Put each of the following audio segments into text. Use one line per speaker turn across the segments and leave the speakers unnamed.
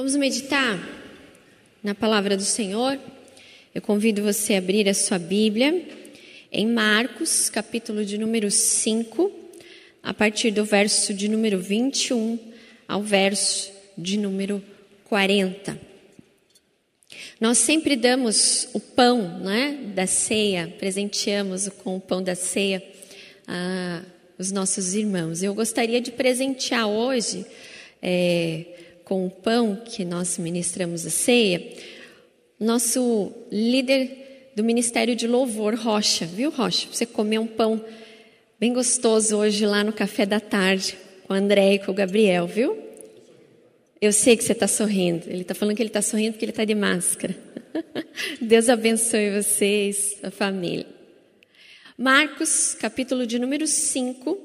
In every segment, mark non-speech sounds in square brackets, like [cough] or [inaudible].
Vamos meditar na palavra do Senhor. Eu convido você a abrir a sua Bíblia em Marcos, capítulo de número 5, a partir do verso de número 21 ao verso de número 40. Nós sempre damos o pão né, da ceia, presenteamos com o pão da ceia a, os nossos irmãos. Eu gostaria de presentear hoje. É, com o pão que nós ministramos a ceia, nosso líder do Ministério de Louvor, Rocha, viu, Rocha? Você comeu um pão bem gostoso hoje lá no café da tarde com o André e com o Gabriel, viu? Eu sei que você está sorrindo. Ele está falando que ele está sorrindo porque ele está de máscara. [laughs] Deus abençoe vocês, a família. Marcos, capítulo de número 5,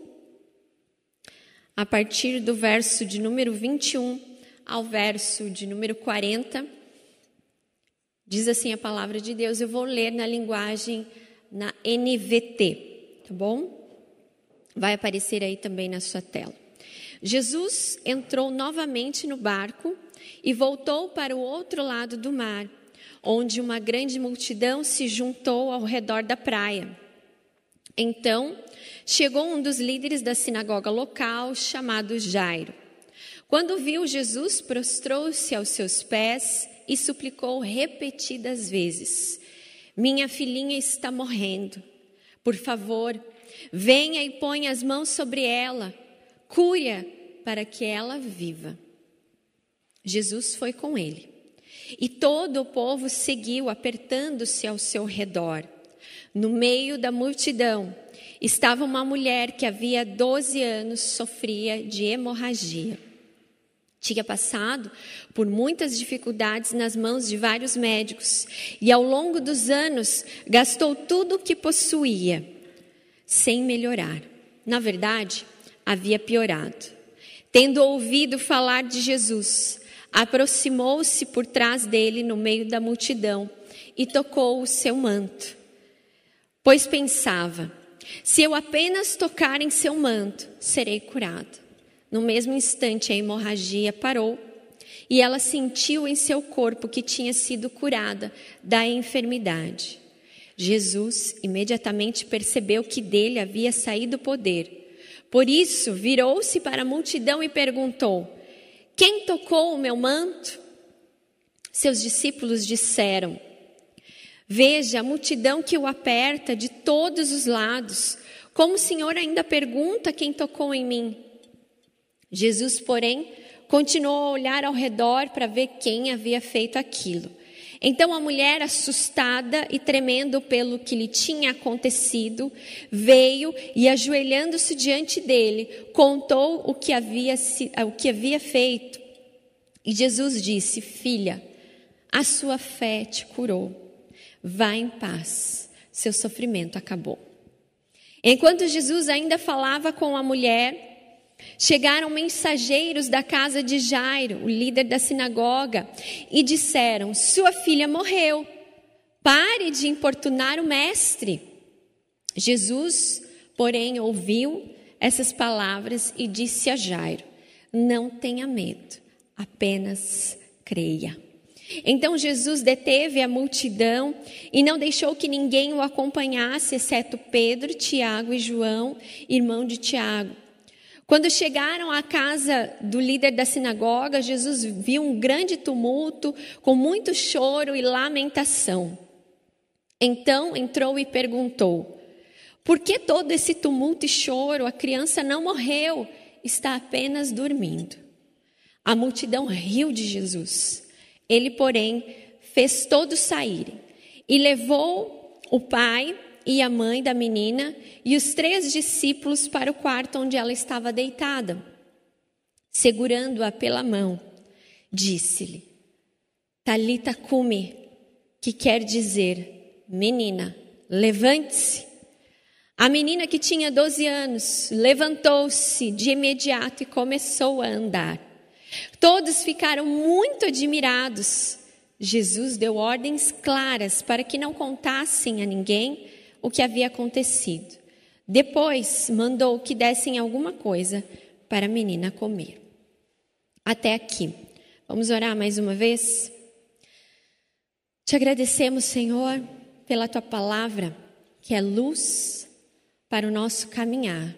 a partir do verso de número 21 ao verso de número 40, diz assim a palavra de Deus. Eu vou ler na linguagem na NVT, tá bom? Vai aparecer aí também na sua tela. Jesus entrou novamente no barco e voltou para o outro lado do mar, onde uma grande multidão se juntou ao redor da praia. Então, chegou um dos líderes da sinagoga local, chamado Jairo. Quando viu Jesus, prostrou-se aos seus pés e suplicou repetidas vezes: Minha filhinha está morrendo. Por favor, venha e ponha as mãos sobre ela, cure para que ela viva. Jesus foi com ele. E todo o povo seguiu, apertando-se ao seu redor. No meio da multidão estava uma mulher que havia 12 anos sofria de hemorragia. Tinha passado por muitas dificuldades nas mãos de vários médicos e, ao longo dos anos, gastou tudo o que possuía, sem melhorar. Na verdade, havia piorado. Tendo ouvido falar de Jesus, aproximou-se por trás dele no meio da multidão e tocou o seu manto. Pois pensava: se eu apenas tocar em seu manto, serei curado. No mesmo instante, a hemorragia parou e ela sentiu em seu corpo que tinha sido curada da enfermidade. Jesus imediatamente percebeu que dele havia saído o poder. Por isso, virou-se para a multidão e perguntou: Quem tocou o meu manto? Seus discípulos disseram: Veja a multidão que o aperta de todos os lados. Como o Senhor ainda pergunta quem tocou em mim? Jesus, porém, continuou a olhar ao redor para ver quem havia feito aquilo. Então a mulher, assustada e tremendo pelo que lhe tinha acontecido, veio e, ajoelhando-se diante dele, contou o que havia, o que havia feito. E Jesus disse: Filha, a sua fé te curou. Vá em paz, seu sofrimento acabou. Enquanto Jesus ainda falava com a mulher, Chegaram mensageiros da casa de Jairo, o líder da sinagoga, e disseram: Sua filha morreu. Pare de importunar o mestre. Jesus, porém, ouviu essas palavras e disse a Jairo: Não tenha medo, apenas creia. Então Jesus deteve a multidão e não deixou que ninguém o acompanhasse, exceto Pedro, Tiago e João, irmão de Tiago. Quando chegaram à casa do líder da sinagoga, Jesus viu um grande tumulto, com muito choro e lamentação. Então entrou e perguntou: Por que todo esse tumulto e choro? A criança não morreu, está apenas dormindo. A multidão riu de Jesus. Ele, porém, fez todos saírem e levou o pai e a mãe da menina e os três discípulos para o quarto onde ela estava deitada. Segurando-a pela mão, disse-lhe: Talita cumi, que quer dizer, menina, levante-se. A menina que tinha 12 anos levantou-se de imediato e começou a andar. Todos ficaram muito admirados. Jesus deu ordens claras para que não contassem a ninguém o que havia acontecido. Depois mandou que dessem alguma coisa para a menina comer. Até aqui. Vamos orar mais uma vez? Te agradecemos, Senhor, pela tua palavra, que é luz para o nosso caminhar.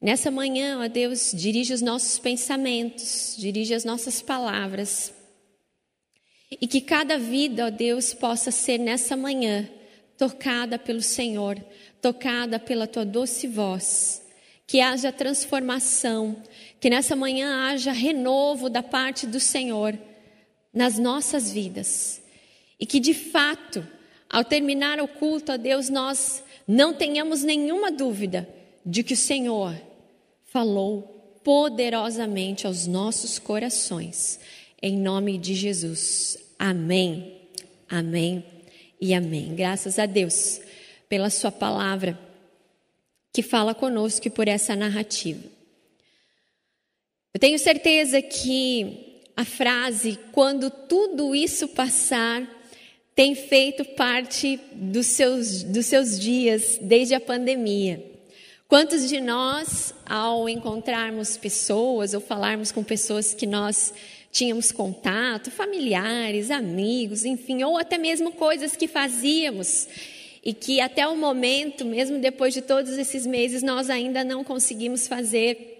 Nessa manhã, ó Deus, dirige os nossos pensamentos, dirige as nossas palavras. E que cada vida, ó Deus, possa ser nessa manhã tocada pelo Senhor, tocada pela tua doce voz. Que haja transformação, que nessa manhã haja renovo da parte do Senhor nas nossas vidas. E que de fato, ao terminar o culto a Deus, nós não tenhamos nenhuma dúvida de que o Senhor falou poderosamente aos nossos corações. Em nome de Jesus. Amém. Amém e amém. Graças a Deus pela Sua palavra que fala conosco e por essa narrativa. Eu tenho certeza que a frase, quando tudo isso passar, tem feito parte dos seus, dos seus dias desde a pandemia. Quantos de nós, ao encontrarmos pessoas ou falarmos com pessoas que nós tínhamos contato, familiares, amigos, enfim, ou até mesmo coisas que fazíamos e que até o momento, mesmo depois de todos esses meses, nós ainda não conseguimos fazer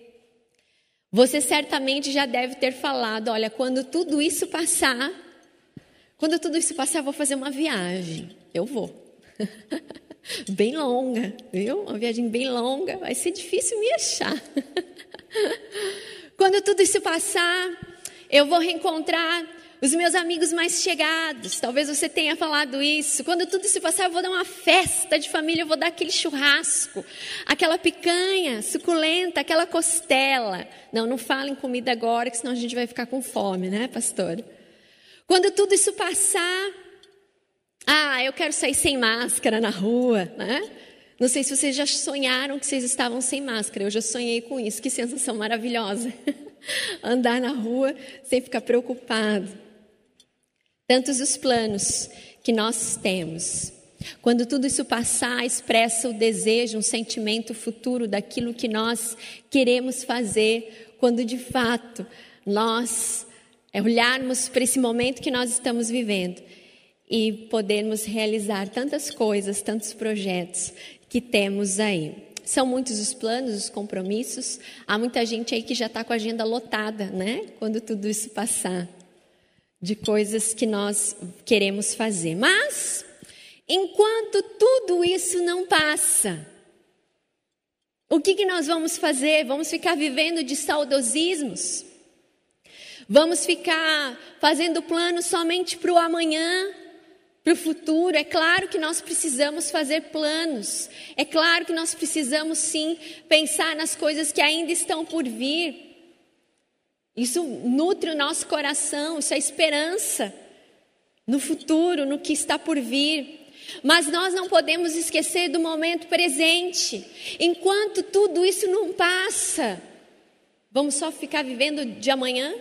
você certamente já deve ter falado: olha, quando tudo isso passar, quando tudo isso passar, eu vou fazer uma viagem. Eu vou. [laughs] bem longa, viu? Uma viagem bem longa. Vai ser difícil me achar. [laughs] quando tudo isso passar, eu vou reencontrar os meus amigos mais chegados, talvez você tenha falado isso. Quando tudo isso passar, eu vou dar uma festa de família, eu vou dar aquele churrasco, aquela picanha suculenta, aquela costela. Não, não falem comida agora, que senão a gente vai ficar com fome, né, pastor? Quando tudo isso passar, ah, eu quero sair sem máscara na rua, né? Não sei se vocês já sonharam que vocês estavam sem máscara. Eu já sonhei com isso. Que sensação maravilhosa. [laughs] Andar na rua sem ficar preocupado tantos os planos que nós temos. Quando tudo isso passar, expressa o desejo, um sentimento futuro daquilo que nós queremos fazer, quando de fato nós olharmos para esse momento que nós estamos vivendo e podermos realizar tantas coisas, tantos projetos que temos aí. São muitos os planos, os compromissos. Há muita gente aí que já está com a agenda lotada, né? Quando tudo isso passar de coisas que nós queremos fazer. Mas, enquanto tudo isso não passa, o que, que nós vamos fazer? Vamos ficar vivendo de saudosismos? Vamos ficar fazendo planos somente para o amanhã, para o futuro? É claro que nós precisamos fazer planos. É claro que nós precisamos sim pensar nas coisas que ainda estão por vir. Isso nutre o nosso coração, isso é esperança no futuro, no que está por vir. Mas nós não podemos esquecer do momento presente. Enquanto tudo isso não passa, vamos só ficar vivendo de amanhã?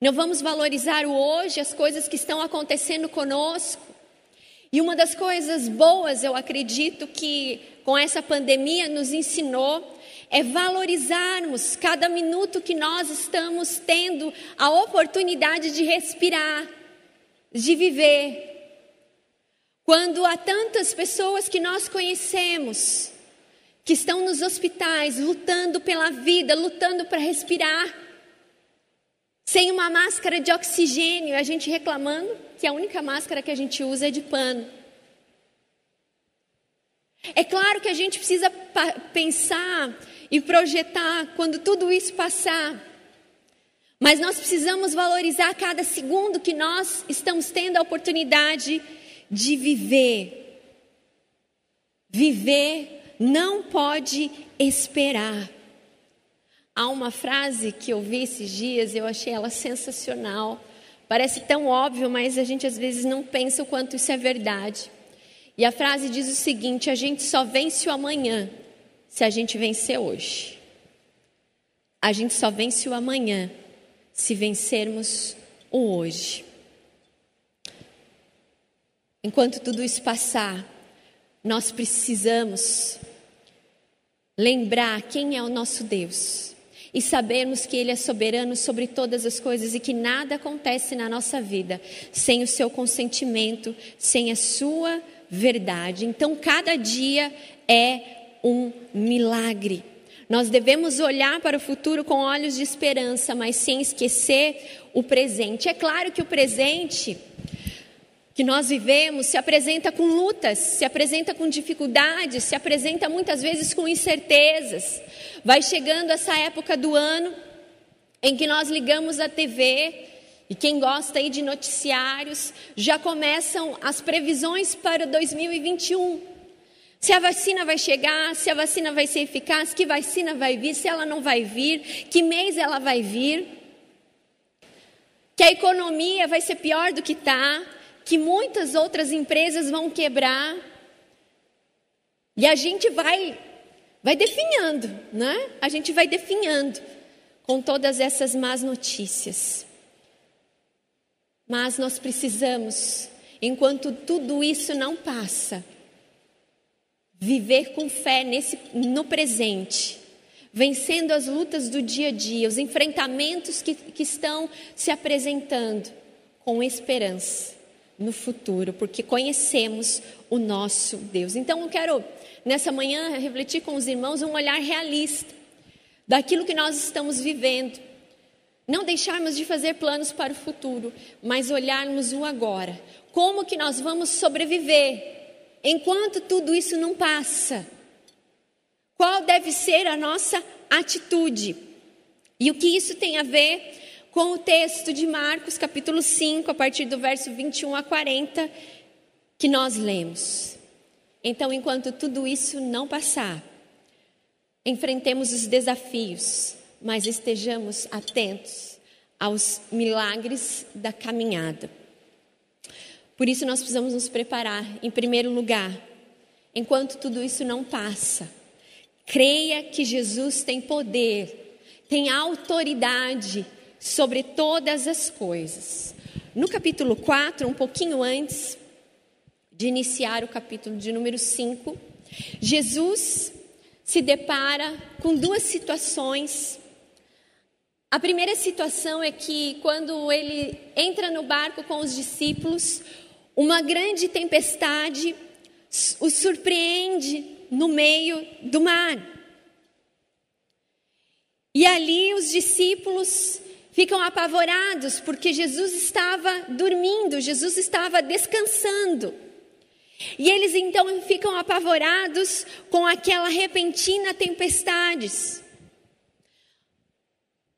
Não vamos valorizar o hoje, as coisas que estão acontecendo conosco? E uma das coisas boas, eu acredito que com essa pandemia nos ensinou é valorizarmos cada minuto que nós estamos tendo a oportunidade de respirar, de viver. Quando há tantas pessoas que nós conhecemos, que estão nos hospitais lutando pela vida, lutando para respirar, sem uma máscara de oxigênio, a gente reclamando que a única máscara que a gente usa é de pano. É claro que a gente precisa pensar e projetar quando tudo isso passar. Mas nós precisamos valorizar cada segundo que nós estamos tendo a oportunidade de viver. Viver não pode esperar. Há uma frase que eu vi esses dias, eu achei ela sensacional. Parece tão óbvio, mas a gente às vezes não pensa o quanto isso é verdade. E a frase diz o seguinte: a gente só vence o amanhã se a gente vencer hoje. A gente só vence o amanhã se vencermos o hoje. Enquanto tudo isso passar, nós precisamos lembrar quem é o nosso Deus e sabermos que Ele é soberano sobre todas as coisas e que nada acontece na nossa vida sem o seu consentimento, sem a sua verdade. Então, cada dia é um milagre. Nós devemos olhar para o futuro com olhos de esperança, mas sem esquecer o presente. É claro que o presente que nós vivemos se apresenta com lutas, se apresenta com dificuldades, se apresenta muitas vezes com incertezas. Vai chegando essa época do ano em que nós ligamos a TV e quem gosta aí de noticiários já começam as previsões para 2021. Se a vacina vai chegar, se a vacina vai ser eficaz, que vacina vai vir, se ela não vai vir, que mês ela vai vir. Que a economia vai ser pior do que está, que muitas outras empresas vão quebrar. E a gente vai vai definhando, né? A gente vai definhando com todas essas más notícias. Mas nós precisamos, enquanto tudo isso não passa, viver com fé nesse, no presente, vencendo as lutas do dia a dia, os enfrentamentos que, que estão se apresentando, com esperança no futuro, porque conhecemos o nosso Deus. Então eu quero, nessa manhã, refletir com os irmãos um olhar realista daquilo que nós estamos vivendo. Não deixarmos de fazer planos para o futuro, mas olharmos o agora. Como que nós vamos sobreviver enquanto tudo isso não passa? Qual deve ser a nossa atitude? E o que isso tem a ver com o texto de Marcos, capítulo 5, a partir do verso 21 a 40, que nós lemos. Então, enquanto tudo isso não passar, enfrentemos os desafios, mas estejamos atentos aos milagres da caminhada. Por isso nós precisamos nos preparar, em primeiro lugar, enquanto tudo isso não passa. Creia que Jesus tem poder, tem autoridade sobre todas as coisas. No capítulo 4, um pouquinho antes de iniciar o capítulo de número 5, Jesus se depara com duas situações a primeira situação é que quando ele entra no barco com os discípulos, uma grande tempestade o surpreende no meio do mar. E ali os discípulos ficam apavorados porque Jesus estava dormindo, Jesus estava descansando. E eles então ficam apavorados com aquela repentina tempestade.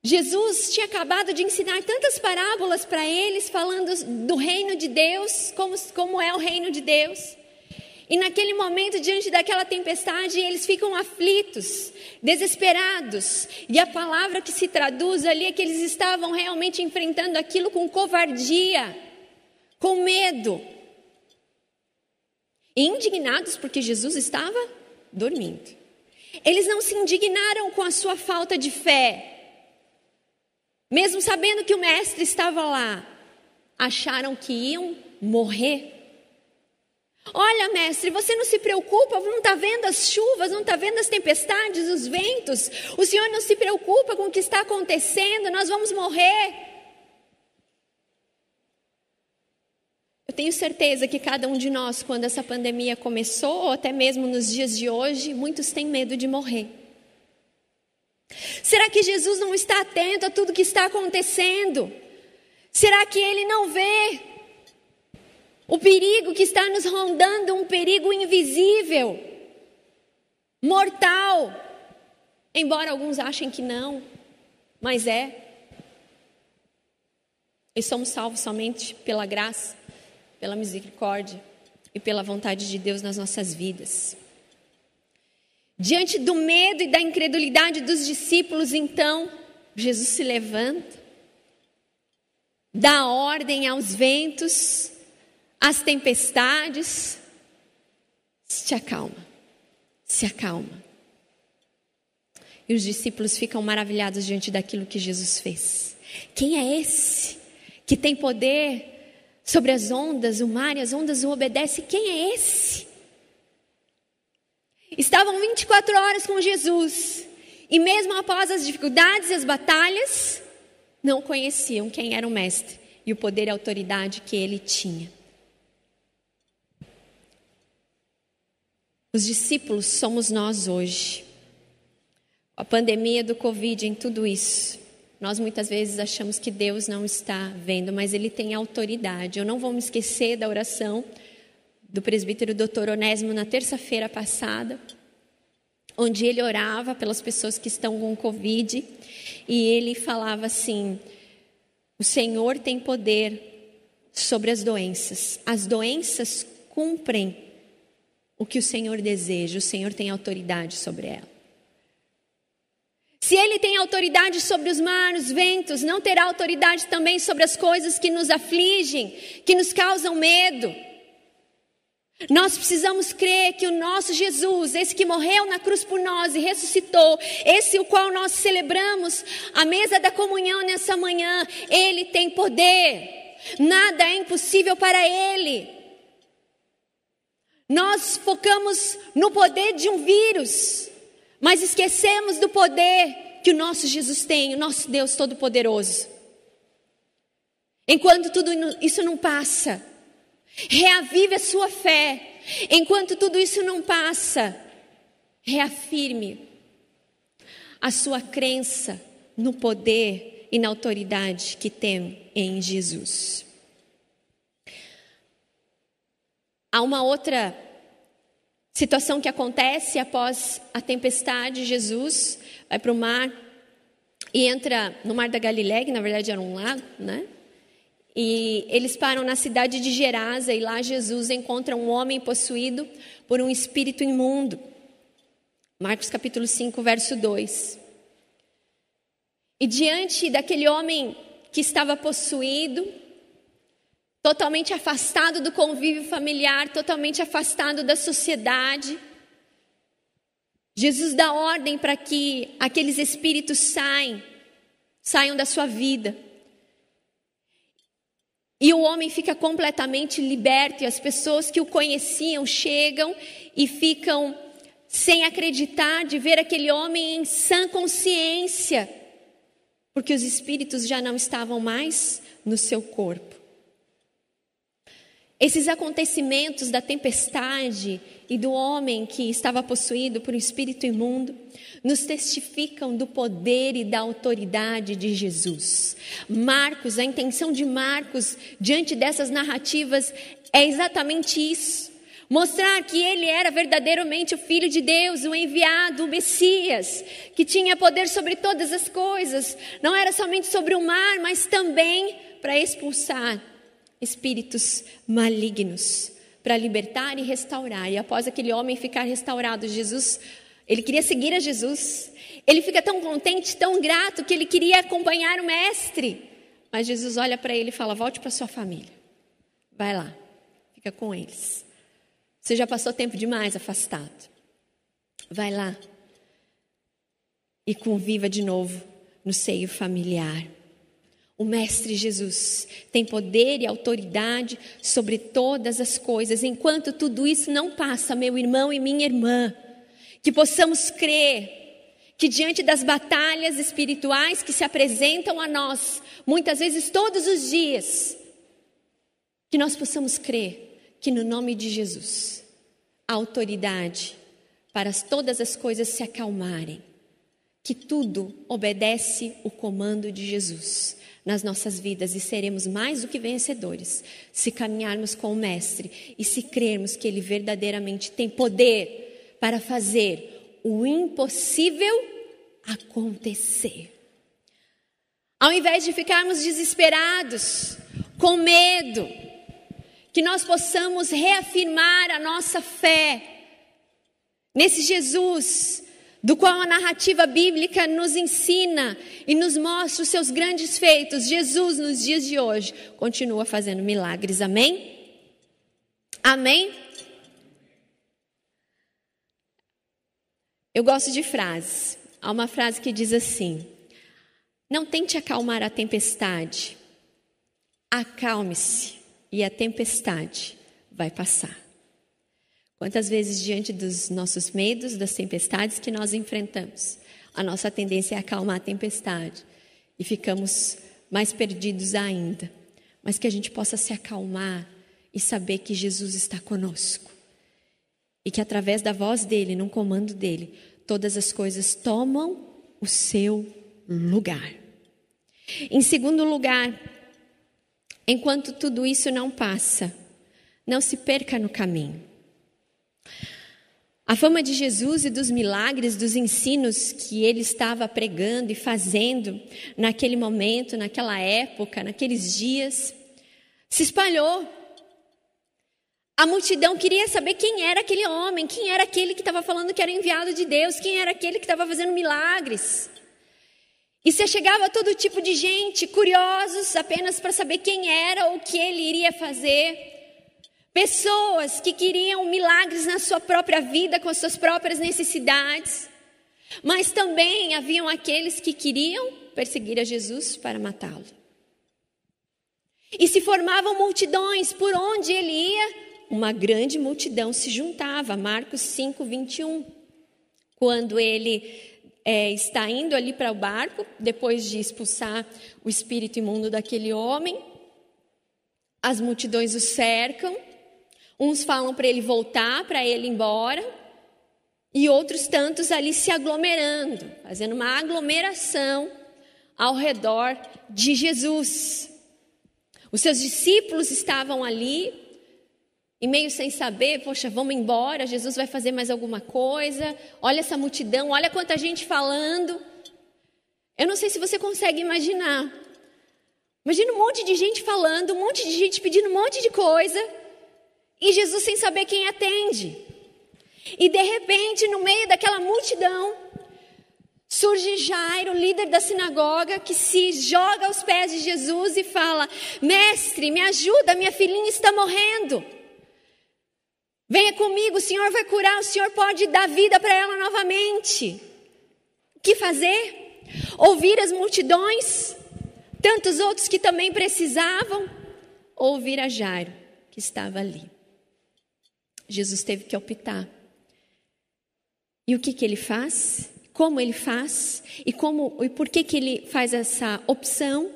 Jesus tinha acabado de ensinar tantas parábolas para eles, falando do reino de Deus, como, como é o reino de Deus. E naquele momento, diante daquela tempestade, eles ficam aflitos, desesperados. E a palavra que se traduz ali é que eles estavam realmente enfrentando aquilo com covardia, com medo. E indignados porque Jesus estava dormindo. Eles não se indignaram com a sua falta de fé, mesmo sabendo que o mestre estava lá, acharam que iam morrer. Olha, mestre, você não se preocupa, não está vendo as chuvas, não está vendo as tempestades, os ventos. O senhor não se preocupa com o que está acontecendo, nós vamos morrer. Eu tenho certeza que cada um de nós, quando essa pandemia começou, ou até mesmo nos dias de hoje, muitos têm medo de morrer. Será que Jesus não está atento a tudo que está acontecendo? Será que ele não vê o perigo que está nos rondando, um perigo invisível, mortal? Embora alguns achem que não, mas é. E somos salvos somente pela graça, pela misericórdia e pela vontade de Deus nas nossas vidas. Diante do medo e da incredulidade dos discípulos, então, Jesus se levanta, dá ordem aos ventos, às tempestades, se acalma, se acalma. E os discípulos ficam maravilhados diante daquilo que Jesus fez. Quem é esse que tem poder sobre as ondas, o mar e as ondas o obedece? Quem é esse? Estavam 24 horas com Jesus. E mesmo após as dificuldades e as batalhas, não conheciam quem era o Mestre e o poder e autoridade que ele tinha. Os discípulos somos nós hoje. A pandemia do Covid, em tudo isso, nós muitas vezes achamos que Deus não está vendo, mas Ele tem autoridade. Eu não vou me esquecer da oração do presbítero Dr. Onésimo na terça-feira passada, onde ele orava pelas pessoas que estão com Covid e ele falava assim: o Senhor tem poder sobre as doenças, as doenças cumprem o que o Senhor deseja, o Senhor tem autoridade sobre ela. Se ele tem autoridade sobre os mares, os ventos, não terá autoridade também sobre as coisas que nos afligem, que nos causam medo. Nós precisamos crer que o nosso Jesus, esse que morreu na cruz por nós e ressuscitou, esse o qual nós celebramos a mesa da comunhão nessa manhã, ele tem poder. Nada é impossível para ele. Nós focamos no poder de um vírus, mas esquecemos do poder que o nosso Jesus tem, o nosso Deus Todo-Poderoso. Enquanto tudo isso não passa, Reavive a sua fé. Enquanto tudo isso não passa, reafirme a sua crença no poder e na autoridade que tem em Jesus. Há uma outra situação que acontece após a tempestade. Jesus vai para o mar e entra no mar da Galileia, que na verdade era um lago, né? E eles param na cidade de Gerasa e lá Jesus encontra um homem possuído por um espírito imundo. Marcos capítulo 5, verso 2. E diante daquele homem que estava possuído, totalmente afastado do convívio familiar, totalmente afastado da sociedade, Jesus dá ordem para que aqueles espíritos saiam, saiam da sua vida. E o homem fica completamente liberto, e as pessoas que o conheciam chegam e ficam sem acreditar de ver aquele homem em sã consciência, porque os espíritos já não estavam mais no seu corpo. Esses acontecimentos da tempestade e do homem que estava possuído por um espírito imundo nos testificam do poder e da autoridade de Jesus. Marcos, a intenção de Marcos diante dessas narrativas é exatamente isso. Mostrar que ele era verdadeiramente o Filho de Deus, o enviado, o Messias, que tinha poder sobre todas as coisas, não era somente sobre o mar, mas também para expulsar espíritos malignos para libertar e restaurar. E após aquele homem ficar restaurado, Jesus, ele queria seguir a Jesus. Ele fica tão contente, tão grato que ele queria acompanhar o mestre. Mas Jesus olha para ele e fala: "Volte para sua família. Vai lá. Fica com eles. Você já passou tempo demais afastado. Vai lá e conviva de novo no seio familiar." O Mestre Jesus tem poder e autoridade sobre todas as coisas. Enquanto tudo isso não passa, meu irmão e minha irmã, que possamos crer que diante das batalhas espirituais que se apresentam a nós, muitas vezes todos os dias, que nós possamos crer que no nome de Jesus, a autoridade para todas as coisas se acalmarem, que tudo obedece o comando de Jesus nas nossas vidas e seremos mais do que vencedores se caminharmos com o Mestre e se crermos que Ele verdadeiramente tem poder para fazer o impossível acontecer. Ao invés de ficarmos desesperados, com medo, que nós possamos reafirmar a nossa fé nesse Jesus do qual a narrativa bíblica nos ensina e nos mostra os seus grandes feitos, Jesus, nos dias de hoje, continua fazendo milagres. Amém? Amém? Eu gosto de frases. Há uma frase que diz assim: Não tente acalmar a tempestade, acalme-se e a tempestade vai passar. Quantas vezes, diante dos nossos medos, das tempestades que nós enfrentamos, a nossa tendência é acalmar a tempestade e ficamos mais perdidos ainda. Mas que a gente possa se acalmar e saber que Jesus está conosco. E que através da voz dele, no comando dele, todas as coisas tomam o seu lugar. Em segundo lugar, enquanto tudo isso não passa, não se perca no caminho. A fama de Jesus e dos milagres, dos ensinos que ele estava pregando e fazendo naquele momento, naquela época, naqueles dias, se espalhou. A multidão queria saber quem era aquele homem, quem era aquele que estava falando que era enviado de Deus, quem era aquele que estava fazendo milagres. E se chegava todo tipo de gente, curiosos apenas para saber quem era ou o que ele iria fazer. Pessoas que queriam milagres na sua própria vida, com as suas próprias necessidades. Mas também haviam aqueles que queriam perseguir a Jesus para matá-lo. E se formavam multidões por onde ele ia, uma grande multidão se juntava. Marcos 5, 21. Quando ele é, está indo ali para o barco, depois de expulsar o espírito imundo daquele homem, as multidões o cercam Uns falam para ele voltar, para ele ir embora, e outros tantos ali se aglomerando, fazendo uma aglomeração ao redor de Jesus. Os seus discípulos estavam ali, e meio sem saber, poxa, vamos embora, Jesus vai fazer mais alguma coisa. Olha essa multidão, olha quanta gente falando. Eu não sei se você consegue imaginar. Imagina um monte de gente falando, um monte de gente pedindo um monte de coisa. E Jesus sem saber quem atende. E de repente, no meio daquela multidão, surge Jairo, líder da sinagoga, que se joga aos pés de Jesus e fala: Mestre, me ajuda, minha filhinha está morrendo. Venha comigo, o Senhor vai curar, o Senhor pode dar vida para ela novamente. O que fazer? Ouvir as multidões, tantos outros que também precisavam, ouvir a Jairo, que estava ali. Jesus teve que optar. E o que, que ele faz? Como ele faz? E, como, e por que, que ele faz essa opção?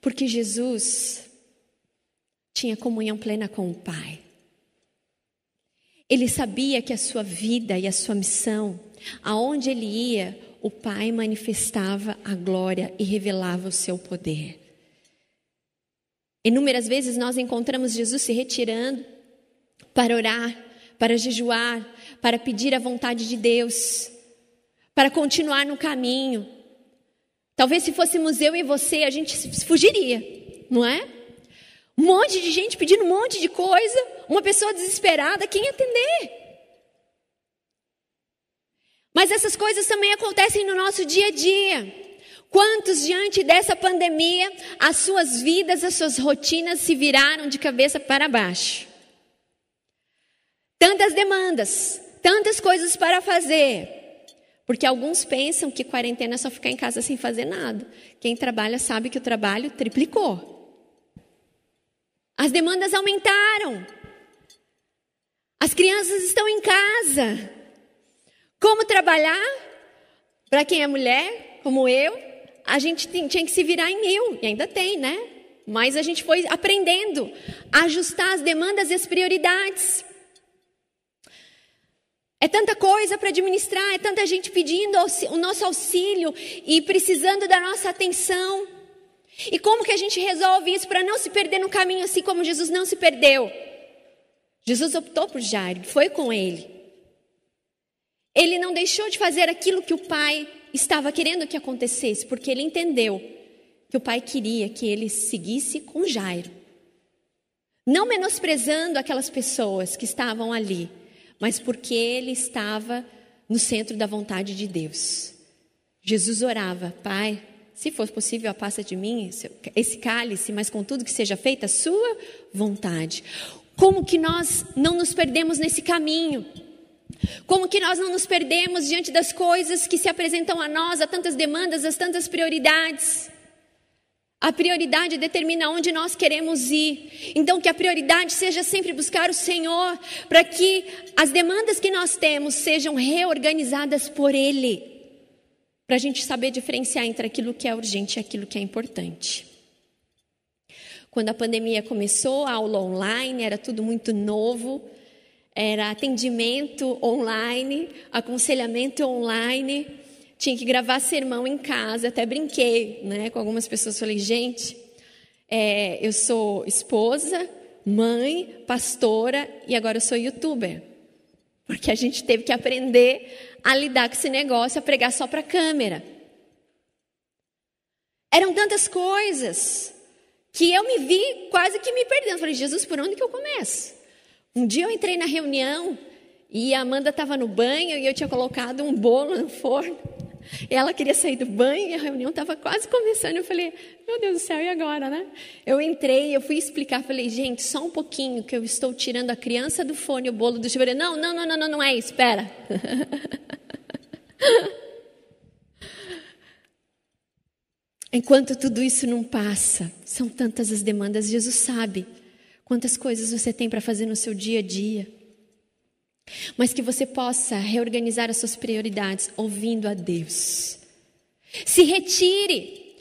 Porque Jesus tinha comunhão plena com o Pai. Ele sabia que a sua vida e a sua missão, aonde ele ia, o Pai manifestava a glória e revelava o seu poder. Inúmeras vezes nós encontramos Jesus se retirando para orar, para jejuar, para pedir a vontade de Deus, para continuar no caminho. Talvez se fôssemos eu e você, a gente fugiria, não é? Um monte de gente pedindo um monte de coisa, uma pessoa desesperada, quem atender? Mas essas coisas também acontecem no nosso dia a dia. Quantos diante dessa pandemia, as suas vidas, as suas rotinas se viraram de cabeça para baixo? Tantas demandas, tantas coisas para fazer. Porque alguns pensam que quarentena é só ficar em casa sem fazer nada. Quem trabalha sabe que o trabalho triplicou. As demandas aumentaram. As crianças estão em casa. Como trabalhar? Para quem é mulher, como eu, a gente tinha que se virar em mil, e ainda tem, né? Mas a gente foi aprendendo a ajustar as demandas e as prioridades. É tanta coisa para administrar, é tanta gente pedindo o nosso auxílio e precisando da nossa atenção. E como que a gente resolve isso para não se perder no caminho assim como Jesus não se perdeu? Jesus optou por Jairo, foi com ele. Ele não deixou de fazer aquilo que o pai estava querendo que acontecesse, porque ele entendeu que o pai queria que ele seguisse com Jairo. Não menosprezando aquelas pessoas que estavam ali, mas porque ele estava no centro da vontade de Deus. Jesus orava, Pai, se for possível, passa de mim esse cálice, mas contudo que seja feita a sua vontade. Como que nós não nos perdemos nesse caminho? Como que nós não nos perdemos diante das coisas que se apresentam a nós, a tantas demandas, a tantas prioridades? A prioridade determina onde nós queremos ir. Então, que a prioridade seja sempre buscar o Senhor, para que as demandas que nós temos sejam reorganizadas por Ele. para a gente saber diferenciar entre aquilo que é urgente e aquilo que é importante. Quando a pandemia começou, a aula online era tudo muito novo, era atendimento online, aconselhamento online, tinha que gravar sermão em casa, até brinquei né, com algumas pessoas, falei, gente, é, eu sou esposa, mãe, pastora e agora eu sou youtuber. Porque a gente teve que aprender a lidar com esse negócio, a pregar só para a câmera. Eram tantas coisas que eu me vi quase que me perdendo. Falei, Jesus, por onde que eu começo? Um dia eu entrei na reunião e a Amanda estava no banho e eu tinha colocado um bolo no forno. Ela queria sair do banho e a reunião estava quase começando. Eu falei, meu Deus do céu, e agora, né? Eu entrei, eu fui explicar, falei, gente, só um pouquinho que eu estou tirando a criança do fone, o bolo do chuveiro. Não, não, não, não, não, não é espera. [laughs] Enquanto tudo isso não passa, são tantas as demandas, Jesus sabe quantas coisas você tem para fazer no seu dia a dia. Mas que você possa reorganizar as suas prioridades ouvindo a Deus. Se retire,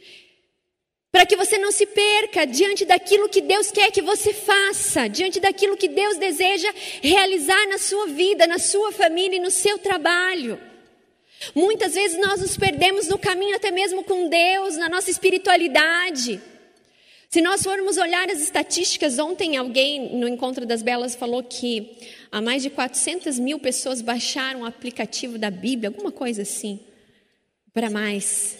para que você não se perca diante daquilo que Deus quer que você faça, diante daquilo que Deus deseja realizar na sua vida, na sua família e no seu trabalho. Muitas vezes nós nos perdemos no caminho até mesmo com Deus, na nossa espiritualidade. Se nós formos olhar as estatísticas, ontem alguém no Encontro das Belas falou que há mais de 400 mil pessoas baixaram o aplicativo da Bíblia, alguma coisa assim, para mais.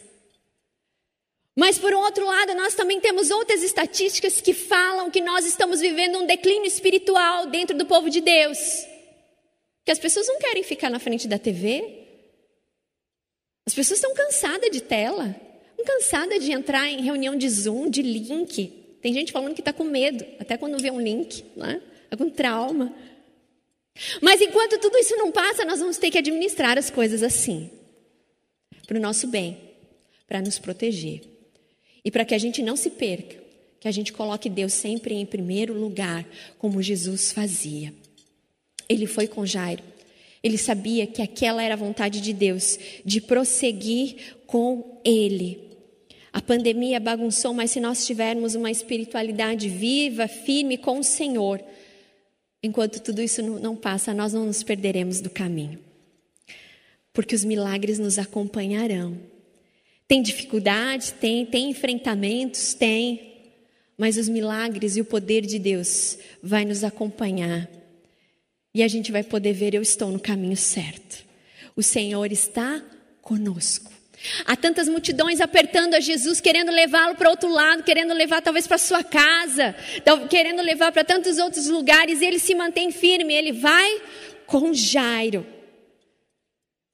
Mas por outro lado, nós também temos outras estatísticas que falam que nós estamos vivendo um declínio espiritual dentro do povo de Deus. Que as pessoas não querem ficar na frente da TV, as pessoas estão cansadas de tela, estão cansadas de entrar em reunião de Zoom, de link. Tem gente falando que está com medo, até quando vê um link, né? Está com trauma. Mas enquanto tudo isso não passa, nós vamos ter que administrar as coisas assim, para o nosso bem, para nos proteger e para que a gente não se perca, que a gente coloque Deus sempre em primeiro lugar, como Jesus fazia. Ele foi com Jairo. Ele sabia que aquela era a vontade de Deus, de prosseguir com ele. A pandemia bagunçou, mas se nós tivermos uma espiritualidade viva, firme com o Senhor, enquanto tudo isso não passa, nós não nos perderemos do caminho. Porque os milagres nos acompanharão. Tem dificuldades, tem, tem enfrentamentos, tem, mas os milagres e o poder de Deus vai nos acompanhar e a gente vai poder ver: eu estou no caminho certo. O Senhor está conosco. Há tantas multidões apertando a Jesus, querendo levá-lo para outro lado, querendo levar talvez para sua casa, querendo levar para tantos outros lugares, e ele se mantém firme, ele vai com Jairo.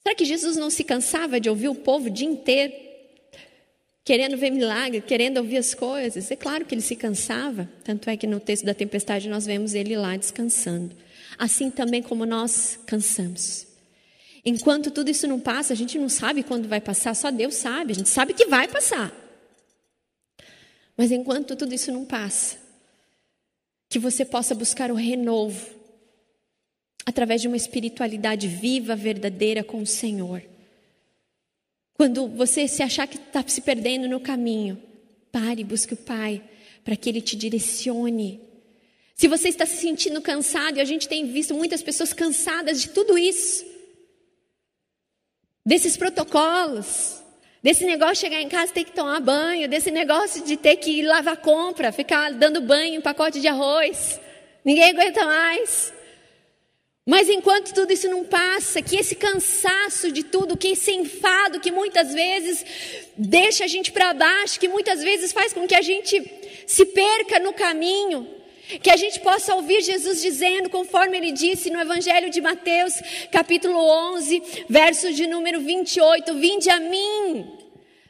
Será que Jesus não se cansava de ouvir o povo o dia inteiro? Querendo ver milagre, querendo ouvir as coisas? É claro que ele se cansava, tanto é que no texto da tempestade nós vemos ele lá descansando assim também como nós cansamos. Enquanto tudo isso não passa, a gente não sabe quando vai passar, só Deus sabe, a gente sabe que vai passar. Mas enquanto tudo isso não passa, que você possa buscar o renovo através de uma espiritualidade viva, verdadeira com o Senhor. Quando você se achar que está se perdendo no caminho, pare busque o Pai para que Ele te direcione se você está se sentindo cansado, e a gente tem visto muitas pessoas cansadas de tudo isso, desses protocolos, desse negócio de chegar em casa e ter que tomar banho, desse negócio de ter que lavar compra, ficar dando banho em pacote de arroz, ninguém aguenta mais. Mas enquanto tudo isso não passa, que esse cansaço de tudo, que esse enfado que muitas vezes deixa a gente para baixo, que muitas vezes faz com que a gente se perca no caminho, que a gente possa ouvir Jesus dizendo, conforme ele disse no Evangelho de Mateus, capítulo 11, verso de número 28, Vinde a mim,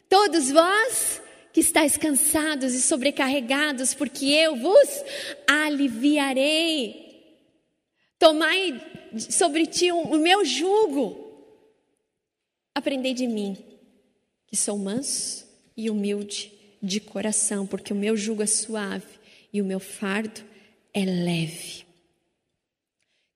todos vós que estáis cansados e sobrecarregados, porque eu vos aliviarei. Tomai sobre ti o meu jugo. Aprendei de mim, que sou manso e humilde de coração, porque o meu jugo é suave e o meu fardo é leve.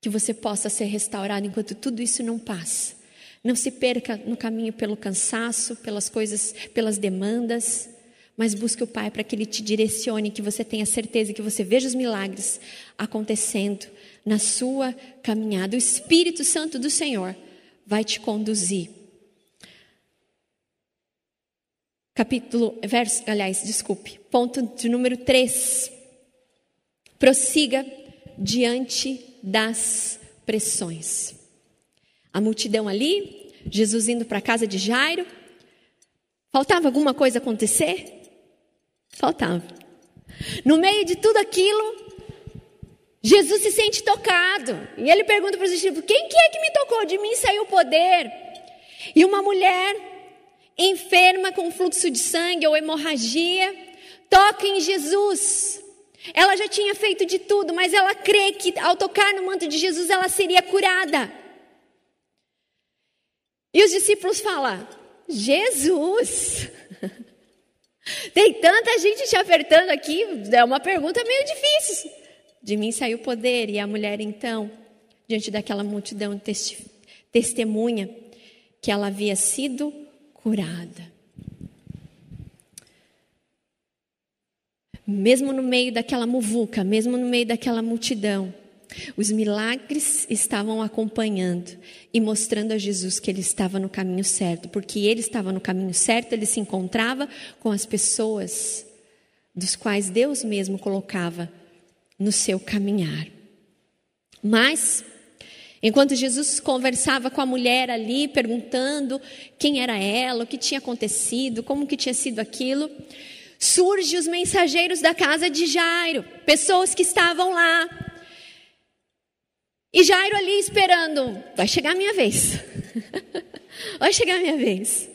Que você possa ser restaurado enquanto tudo isso não passa. Não se perca no caminho pelo cansaço, pelas coisas, pelas demandas, mas busque o Pai para que Ele te direcione, que você tenha certeza, que você veja os milagres acontecendo na sua caminhada. O Espírito Santo do Senhor vai te conduzir. Capítulo, verso, aliás, desculpe, ponto de número 3. Prossiga diante das pressões. A multidão ali, Jesus indo para a casa de Jairo. Faltava alguma coisa acontecer? Faltava. No meio de tudo aquilo, Jesus se sente tocado. E ele pergunta para os discípulos: Quem que é que me tocou? De mim saiu o poder. E uma mulher enferma com fluxo de sangue ou hemorragia toca em Jesus. Ela já tinha feito de tudo, mas ela crê que ao tocar no manto de Jesus ela seria curada. E os discípulos falam: Jesus, [laughs] tem tanta gente te apertando aqui, é uma pergunta meio difícil. De mim saiu poder, e a mulher então, diante daquela multidão, testemunha que ela havia sido curada. Mesmo no meio daquela muvuca, mesmo no meio daquela multidão, os milagres estavam acompanhando e mostrando a Jesus que ele estava no caminho certo, porque ele estava no caminho certo, ele se encontrava com as pessoas dos quais Deus mesmo colocava no seu caminhar. Mas, enquanto Jesus conversava com a mulher ali, perguntando quem era ela, o que tinha acontecido, como que tinha sido aquilo, surgem os mensageiros da casa de Jairo, pessoas que estavam lá. E Jairo ali esperando, vai chegar a minha vez. [laughs] vai chegar a minha vez.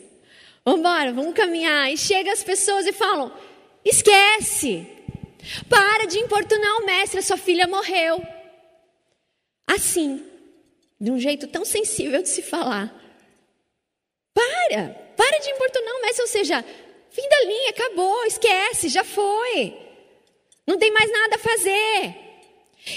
Vamos embora, vamos caminhar. E chega as pessoas e falam: esquece, para de importunar o mestre, sua filha morreu. Assim, de um jeito tão sensível de se falar. Para, para de importunar o mestre, ou seja, Fim da linha, acabou, esquece, já foi. Não tem mais nada a fazer.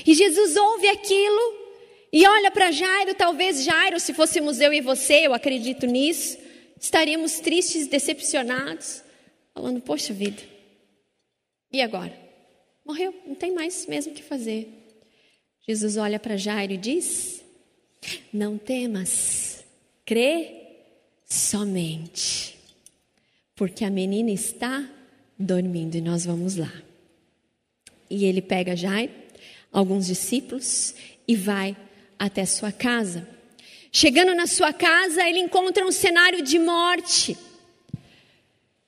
E Jesus ouve aquilo e olha para Jairo, talvez Jairo, se fôssemos eu e você, eu acredito nisso, estaríamos tristes, decepcionados, falando: Poxa vida, e agora? Morreu, não tem mais mesmo o que fazer. Jesus olha para Jairo e diz: Não temas, crê somente porque a menina está dormindo e nós vamos lá. E ele pega Jairo, alguns discípulos e vai até sua casa. Chegando na sua casa, ele encontra um cenário de morte,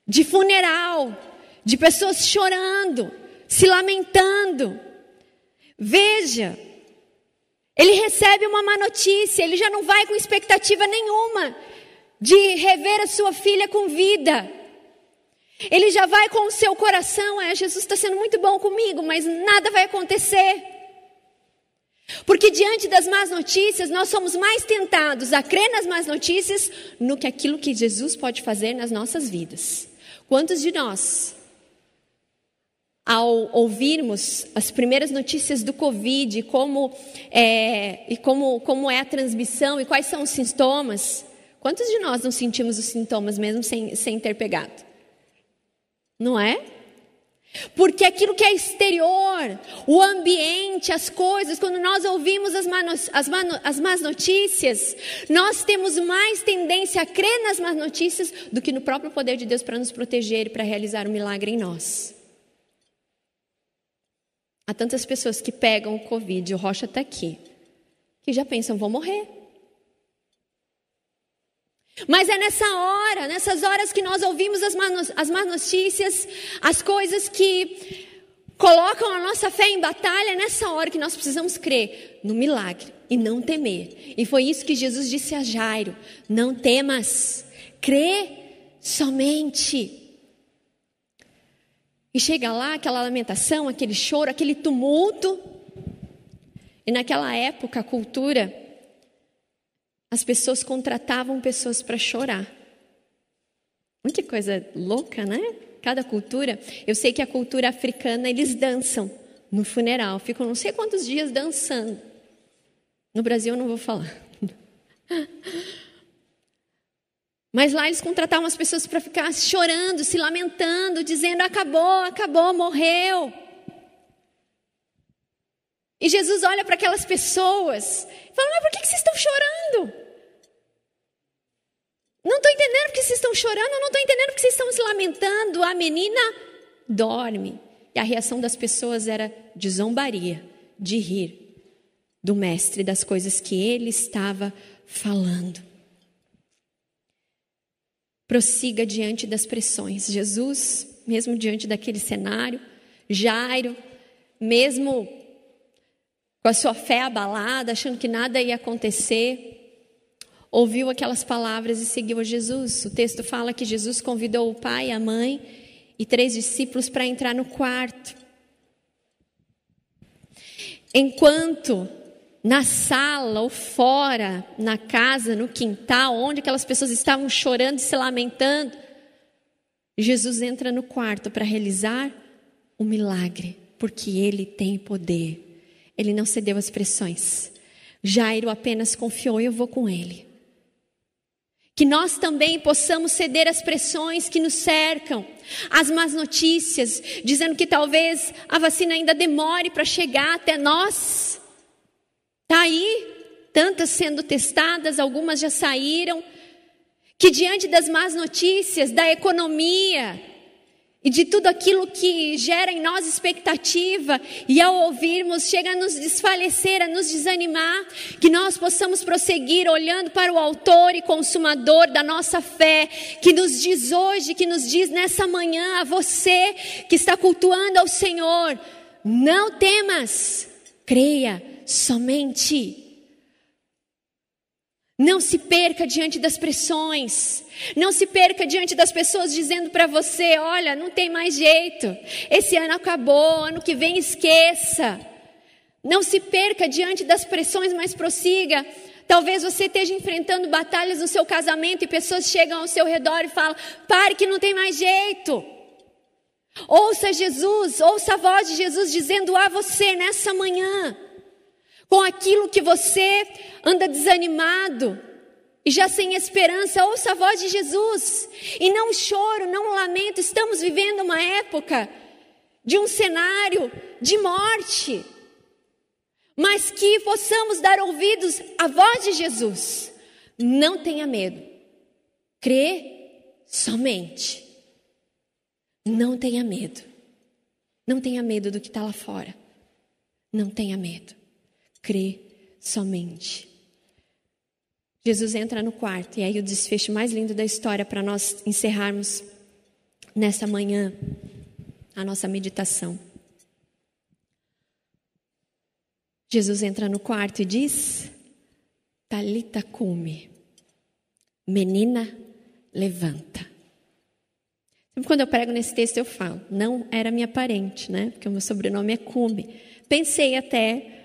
de funeral, de pessoas chorando, se lamentando. Veja, ele recebe uma má notícia, ele já não vai com expectativa nenhuma de rever a sua filha com vida. Ele já vai com o seu coração, é, Jesus está sendo muito bom comigo, mas nada vai acontecer. Porque diante das más notícias, nós somos mais tentados a crer nas más notícias no que aquilo que Jesus pode fazer nas nossas vidas. Quantos de nós, ao ouvirmos as primeiras notícias do Covid, como é, e como, como é a transmissão e quais são os sintomas, quantos de nós não sentimos os sintomas mesmo sem, sem ter pegado? Não é? Porque aquilo que é exterior, o ambiente, as coisas, quando nós ouvimos as, manos, as, as más notícias, nós temos mais tendência a crer nas más notícias do que no próprio poder de Deus para nos proteger e para realizar o um milagre em nós. Há tantas pessoas que pegam o Covid, o Rocha está aqui, que já pensam, vou morrer. Mas é nessa hora, nessas horas que nós ouvimos as más, as más notícias, as coisas que colocam a nossa fé em batalha, é nessa hora que nós precisamos crer no milagre e não temer. E foi isso que Jesus disse a Jairo: não temas, crê somente. E chega lá aquela lamentação, aquele choro, aquele tumulto. E naquela época a cultura as pessoas contratavam pessoas para chorar. Que coisa louca, né? Cada cultura. Eu sei que a cultura africana eles dançam no funeral, ficam não sei quantos dias dançando. No Brasil eu não vou falar. [laughs] Mas lá eles contratavam as pessoas para ficar chorando, se lamentando, dizendo: acabou, acabou, morreu. E Jesus olha para aquelas pessoas e fala: Mas por que, vocês estão chorando? Não estou entendendo porque vocês estão chorando, não estou entendendo porque vocês estão se lamentando. A menina dorme. E a reação das pessoas era de zombaria, de rir do mestre, das coisas que ele estava falando. Prossiga diante das pressões. Jesus, mesmo diante daquele cenário, Jairo, mesmo com a sua fé abalada, achando que nada ia acontecer, ouviu aquelas palavras e seguiu a Jesus. O texto fala que Jesus convidou o pai, a mãe e três discípulos para entrar no quarto. Enquanto na sala ou fora, na casa, no quintal, onde aquelas pessoas estavam chorando e se lamentando, Jesus entra no quarto para realizar o milagre, porque ele tem poder. Ele não cedeu às pressões. Jairo apenas confiou: eu vou com ele. Que nós também possamos ceder às pressões que nos cercam, às más notícias, dizendo que talvez a vacina ainda demore para chegar até nós. Está aí, tantas sendo testadas, algumas já saíram. Que diante das más notícias, da economia, e de tudo aquilo que gera em nós expectativa, e ao ouvirmos, chega a nos desfalecer, a nos desanimar, que nós possamos prosseguir olhando para o Autor e Consumador da nossa fé, que nos diz hoje, que nos diz nessa manhã, a você que está cultuando ao Senhor: não temas, creia somente. Não se perca diante das pressões. Não se perca diante das pessoas dizendo para você: olha, não tem mais jeito. Esse ano acabou, ano que vem esqueça. Não se perca diante das pressões, mas prossiga. Talvez você esteja enfrentando batalhas no seu casamento e pessoas chegam ao seu redor e falam: pare que não tem mais jeito. Ouça Jesus, ouça a voz de Jesus dizendo a você nessa manhã com aquilo que você anda desanimado e já sem esperança, ouça a voz de Jesus. E não choro, não lamento, estamos vivendo uma época de um cenário de morte. Mas que possamos dar ouvidos à voz de Jesus. Não tenha medo. Crê somente. Não tenha medo. Não tenha medo do que está lá fora. Não tenha medo crê somente. Jesus entra no quarto, e aí o desfecho mais lindo da história para nós encerrarmos nessa manhã a nossa meditação. Jesus entra no quarto e diz: Talita cume, menina, levanta. Sempre quando eu prego nesse texto eu falo, não era minha parente, né? Porque o meu sobrenome é Cume. Pensei até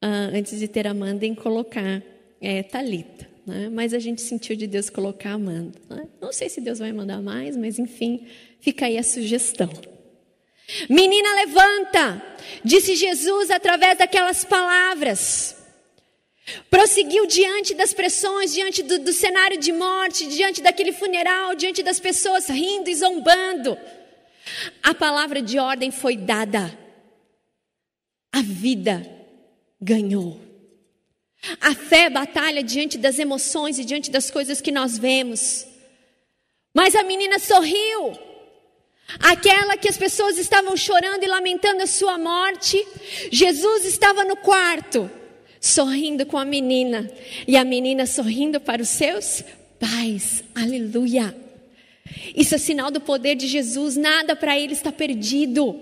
ah, antes de ter Amanda, em colocar é, Talita. Né? Mas a gente sentiu de Deus colocar Amanda. Né? Não sei se Deus vai mandar mais, mas enfim, fica aí a sugestão. Menina, levanta! Disse Jesus através daquelas palavras. Prosseguiu diante das pressões, diante do, do, cenário de morte, diante daquele funeral, diante das pessoas rindo e zombando. A palavra de ordem foi dada. A vida ganhou. A fé batalha diante das emoções e diante das coisas que nós vemos. Mas a menina sorriu. Aquela que as pessoas estavam chorando e lamentando a sua morte, Jesus estava no quarto, sorrindo com a menina, e a menina sorrindo para os seus pais. Aleluia! Isso é sinal do poder de Jesus, nada para ele está perdido.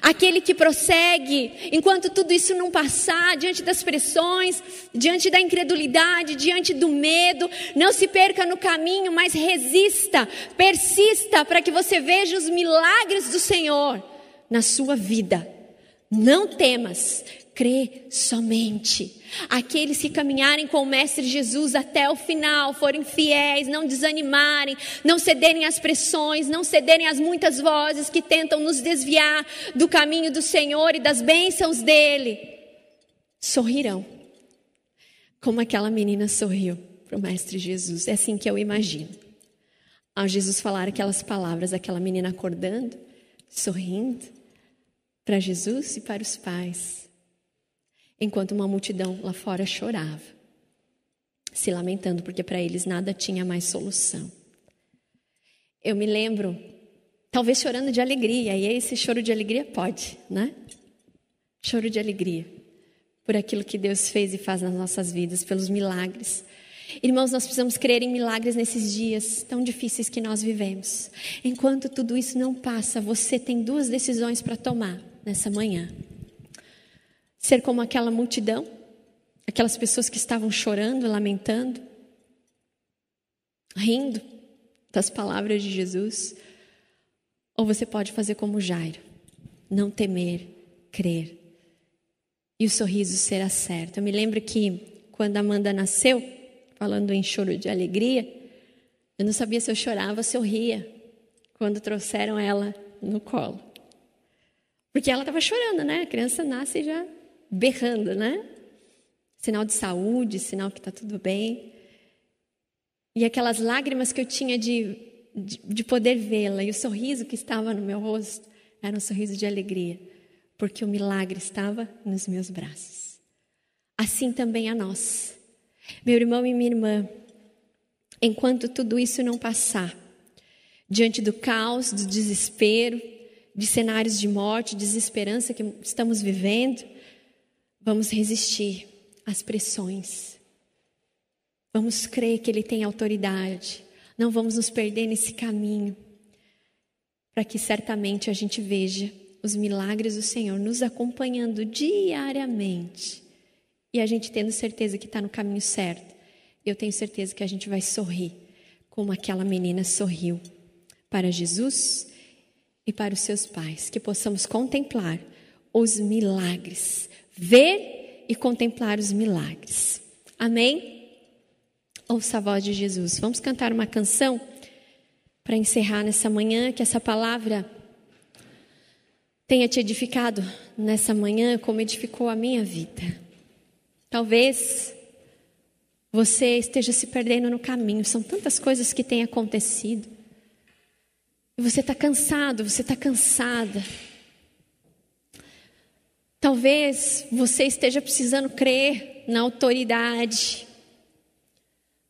Aquele que prossegue, enquanto tudo isso não passar, diante das pressões, diante da incredulidade, diante do medo, não se perca no caminho, mas resista, persista para que você veja os milagres do Senhor na sua vida. Não temas, crê somente. Aqueles que caminharem com o Mestre Jesus até o final, forem fiéis, não desanimarem, não cederem às pressões, não cederem às muitas vozes que tentam nos desviar do caminho do Senhor e das bênçãos dele, sorrirão, como aquela menina sorriu, para o Mestre Jesus. É assim que eu imagino. Ao Jesus falar aquelas palavras, aquela menina acordando, sorrindo para Jesus e para os pais, enquanto uma multidão lá fora chorava, se lamentando porque para eles nada tinha mais solução. Eu me lembro, talvez chorando de alegria, e esse choro de alegria pode, né? Choro de alegria por aquilo que Deus fez e faz nas nossas vidas, pelos milagres. Irmãos, nós precisamos crer em milagres nesses dias tão difíceis que nós vivemos. Enquanto tudo isso não passa, você tem duas decisões para tomar nessa manhã: ser como aquela multidão, aquelas pessoas que estavam chorando, lamentando, rindo das palavras de Jesus, ou você pode fazer como Jairo, não temer, crer e o sorriso será certo. Eu me lembro que quando Amanda nasceu, falando em choro de alegria, eu não sabia se eu chorava ou se eu ria quando trouxeram ela no colo. Porque ela estava chorando, né? A criança nasce já berrando, né? Sinal de saúde, sinal que está tudo bem. E aquelas lágrimas que eu tinha de, de, de poder vê-la e o sorriso que estava no meu rosto era um sorriso de alegria porque o milagre estava nos meus braços. Assim também a nós. Meu irmão e minha irmã, enquanto tudo isso não passar, diante do caos, do desespero, de cenários de morte, desesperança que estamos vivendo, vamos resistir às pressões. Vamos crer que Ele tem autoridade. Não vamos nos perder nesse caminho, para que certamente a gente veja os milagres do Senhor nos acompanhando diariamente e a gente tendo certeza que está no caminho certo, eu tenho certeza que a gente vai sorrir como aquela menina sorriu para Jesus e para os seus pais, que possamos contemplar os milagres, ver e contemplar os milagres. Amém? Ouça a voz de Jesus. Vamos cantar uma canção para encerrar nessa manhã, que essa palavra tenha te edificado nessa manhã como edificou a minha vida. Talvez você esteja se perdendo no caminho, são tantas coisas que têm acontecido. E você está cansado, você está cansada. Talvez você esteja precisando crer na autoridade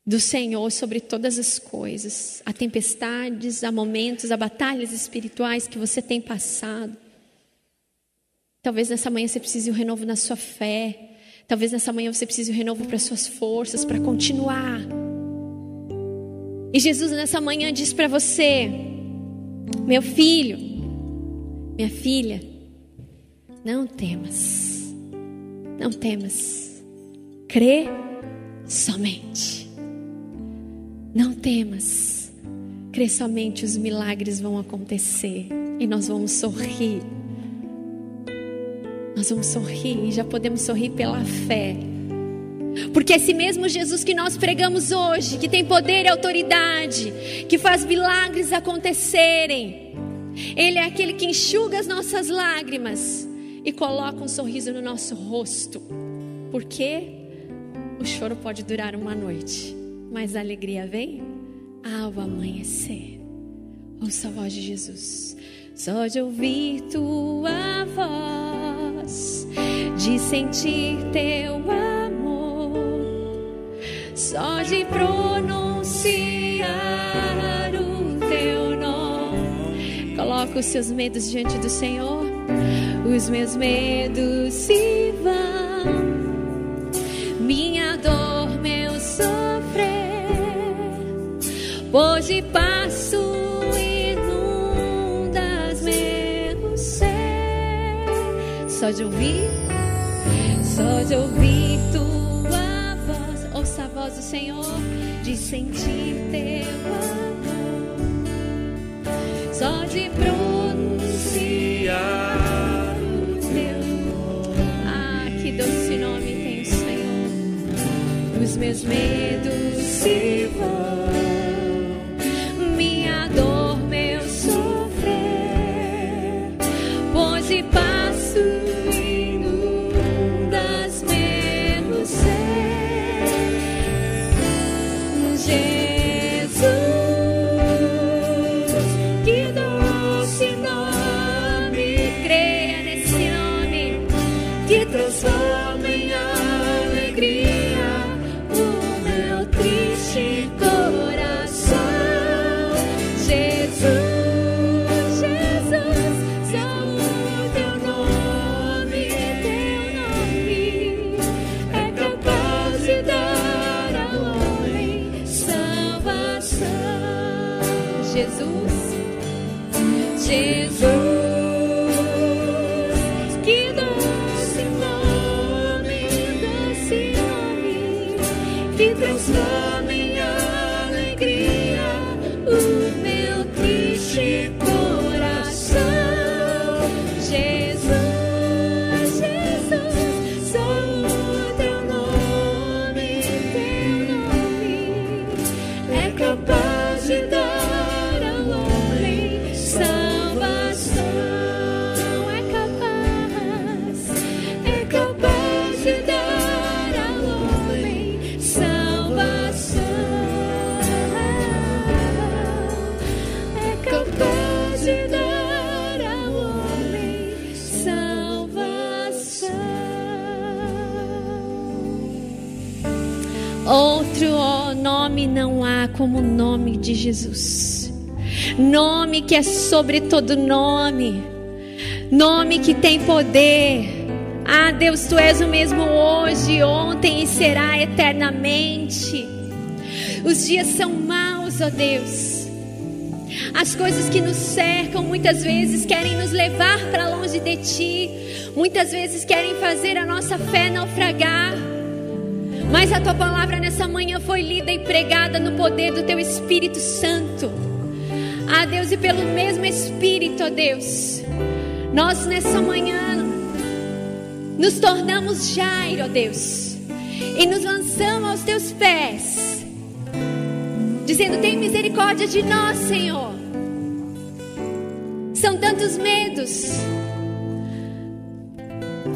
do Senhor sobre todas as coisas. Há tempestades, há momentos, há batalhas espirituais que você tem passado. Talvez nessa manhã você precise um renovo na sua fé. Talvez nessa manhã você precise um renovo para suas forças, para continuar. E Jesus nessa manhã diz para você: Meu filho, minha filha, não temas. Não temas. Crê somente. Não temas. Crê somente, os milagres vão acontecer e nós vamos sorrir nós vamos sorrir e já podemos sorrir pela fé. Porque esse mesmo Jesus que nós pregamos hoje, que tem poder e autoridade, que faz milagres acontecerem, Ele é aquele que enxuga as nossas lágrimas e coloca um sorriso no nosso rosto. Porque o choro pode durar uma noite, mas a alegria vem ao amanhecer. Ouça a voz de Jesus. Só de ouvir tua voz, de sentir teu amor, só de pronunciar o teu nome. Coloca os seus medos diante do Senhor, os meus medos se vão, minha dor, meu sofrer, hoje passo Só de ouvir, só de ouvir tua voz, ouça a voz do Senhor, de sentir teu amor, meus medos se vão.
De
Jesus.
Nome que é
sobre todo nome. Nome que tem poder. Ah, Deus, tu és o mesmo hoje, ontem e será eternamente. Os dias são maus, ó Deus. As coisas que nos cercam muitas vezes querem nos levar para longe de ti. Muitas vezes querem fazer a nossa fé naufragar. Mas a tua palavra nessa manhã foi lida e pregada no poder do teu Espírito Santo. Ah, Deus, e pelo mesmo Espírito, ó Deus, nós nessa manhã nos tornamos Jairo, ó Deus, e nos lançamos aos teus pés, dizendo: Tem misericórdia de nós, Senhor. São tantos medos.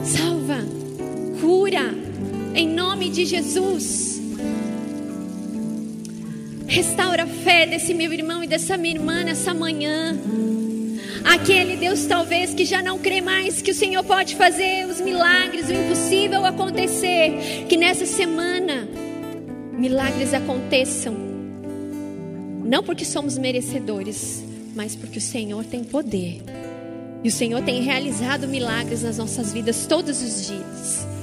Salva, cura, em nome de Jesus. Restaura a fé desse meu irmão e dessa minha irmã nessa manhã. Aquele Deus talvez que já não crê mais que o Senhor pode fazer os milagres, o impossível acontecer. Que nessa semana milagres aconteçam. Não porque somos merecedores, mas porque o Senhor tem poder. E o Senhor tem realizado milagres nas nossas vidas todos os dias.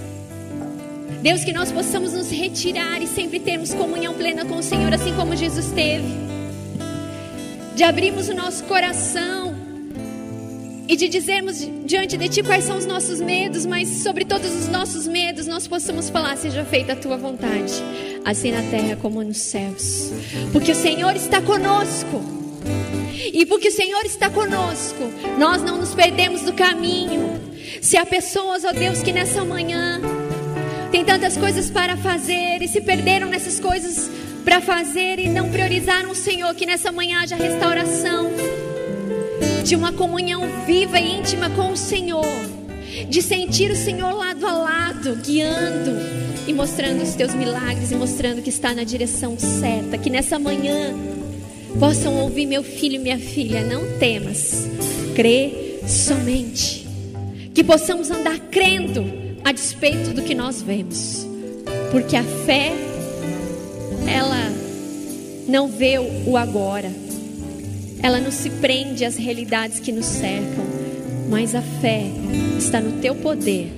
Deus, que nós possamos nos retirar e sempre termos comunhão plena com o Senhor, assim como Jesus teve. De abrirmos o nosso coração e de dizermos diante de Ti quais são os nossos medos, mas sobre todos os nossos medos nós possamos falar: seja feita a Tua vontade, assim na terra como nos céus. Porque o Senhor está conosco. E porque o Senhor está conosco, nós não nos perdemos do caminho. Se há pessoas, ó Deus, que nessa manhã tem tantas coisas para fazer e se perderam nessas coisas para fazer e não priorizaram o Senhor, que nessa manhã haja restauração de uma comunhão viva e íntima com o Senhor, de sentir o Senhor lado a lado, guiando e mostrando os teus milagres e mostrando que está na direção certa, que nessa manhã possam ouvir meu filho e minha filha, não temas, crê somente. Que possamos andar crendo a despeito do que nós vemos. Porque a fé ela não vê o agora. Ela não se prende às realidades que nos cercam, mas a fé está no teu poder,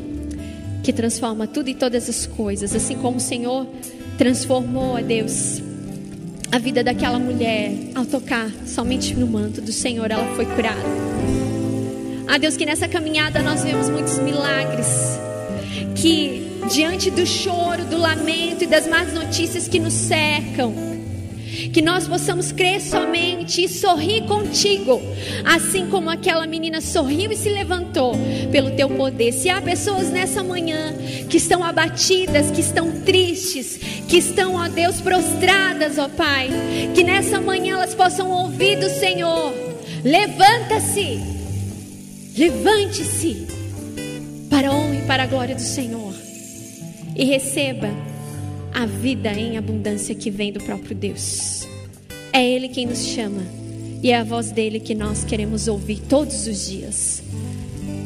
que transforma tudo e todas as coisas, assim como o Senhor transformou a Deus a vida daquela mulher ao tocar somente no manto do Senhor, ela foi curada. A Deus que nessa caminhada nós vemos muitos milagres, que diante do choro, do lamento e das más notícias que nos cercam, que nós possamos crer somente e sorrir contigo, assim como aquela menina sorriu e se levantou pelo teu poder. Se há pessoas nessa manhã que estão abatidas, que estão tristes, que estão, ó Deus, prostradas, ó Pai, que nessa manhã elas possam ouvir do Senhor: levanta-se, levante-se para a honra e para a glória do Senhor e receba a vida em abundância que vem do próprio Deus. É Ele quem nos chama e é a voz dele que nós queremos ouvir todos os dias.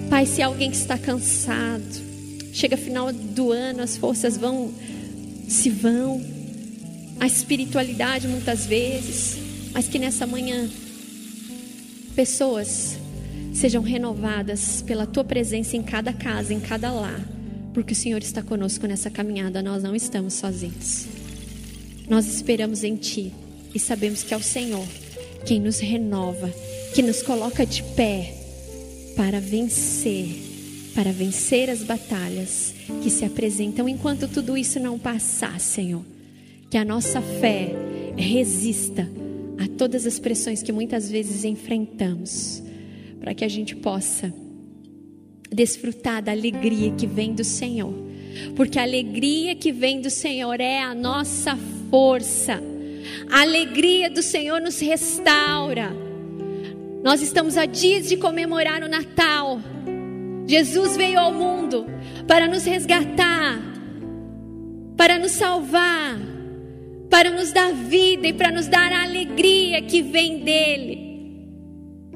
Pai, se alguém que está cansado, Chega final do ano, as forças vão se vão, a espiritualidade muitas vezes, mas que nessa manhã pessoas sejam renovadas pela tua presença em cada casa, em cada lar, porque o Senhor está conosco nessa caminhada, nós não estamos sozinhos. Nós esperamos em Ti e sabemos que é o Senhor quem nos renova, que nos coloca de pé para vencer, para vencer as batalhas que se apresentam enquanto tudo isso não passar, Senhor. Que a nossa fé resista a todas as pressões que muitas vezes enfrentamos, para que a gente possa desfrutar da alegria que vem do Senhor. Porque a alegria que vem do Senhor é a nossa força. A alegria do Senhor nos restaura. Nós estamos a dias de comemorar o Natal. Jesus veio ao mundo para nos resgatar, para nos salvar, para nos dar vida e para nos dar a alegria que vem dele.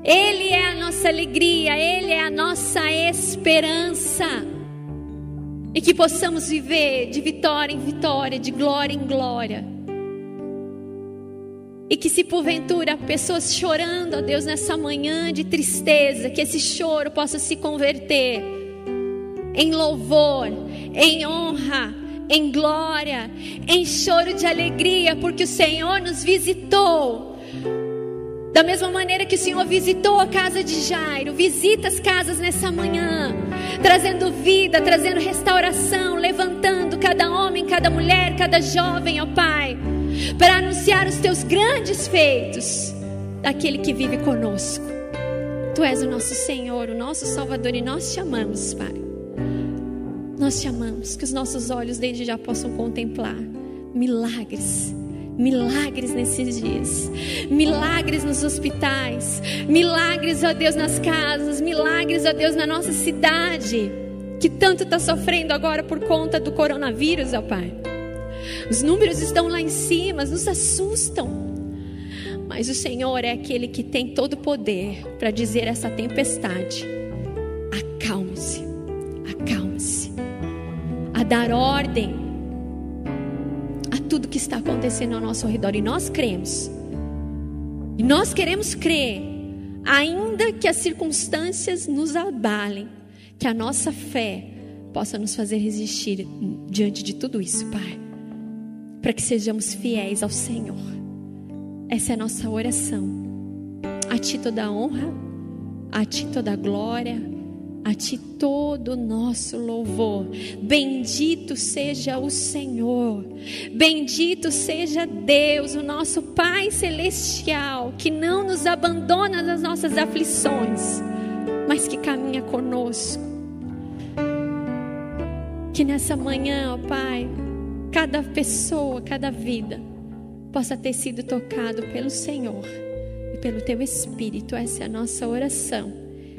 Ele é a nossa alegria, Ele é a nossa esperança. E que possamos viver de vitória em vitória, de glória em glória. E que se porventura pessoas chorando, ó Deus, nessa manhã de tristeza, que esse choro possa se converter em louvor, em honra, em glória, em choro de alegria, porque o Senhor nos visitou. Da mesma maneira que o Senhor visitou a casa de Jairo, visita as casas nessa manhã, trazendo vida, trazendo restauração, levantando cada homem, cada mulher, cada jovem, ó Pai para anunciar os teus grandes feitos daquele que vive conosco. Tu és o nosso Senhor, o nosso Salvador e nós te amamos, Pai. Nós te amamos, que os nossos olhos desde já possam contemplar milagres, milagres nesses dias, milagres nos hospitais, milagres, ó Deus, nas casas, milagres, ó Deus, na nossa cidade, que tanto está sofrendo agora por conta do coronavírus, ó Pai. Os números estão lá em cima, nos assustam. Mas o Senhor é aquele que tem todo o poder para dizer essa tempestade: acalme-se, acalme-se, a dar ordem tudo que está acontecendo ao nosso redor. E nós cremos, e nós queremos crer, ainda que as circunstâncias nos abalem, que a nossa fé possa nos fazer resistir diante de tudo isso, Pai para que sejamos fiéis ao Senhor. Essa é a nossa oração. A Ti toda a honra, a Ti toda a glória, a Ti todo o nosso louvor. Bendito seja o Senhor, bendito seja Deus, o nosso Pai Celestial, que não nos abandona nas nossas aflições, mas que caminha conosco. Que nessa manhã, ó Pai, cada pessoa, cada vida possa ter sido tocado pelo Senhor e pelo teu Espírito. Essa é a nossa oração.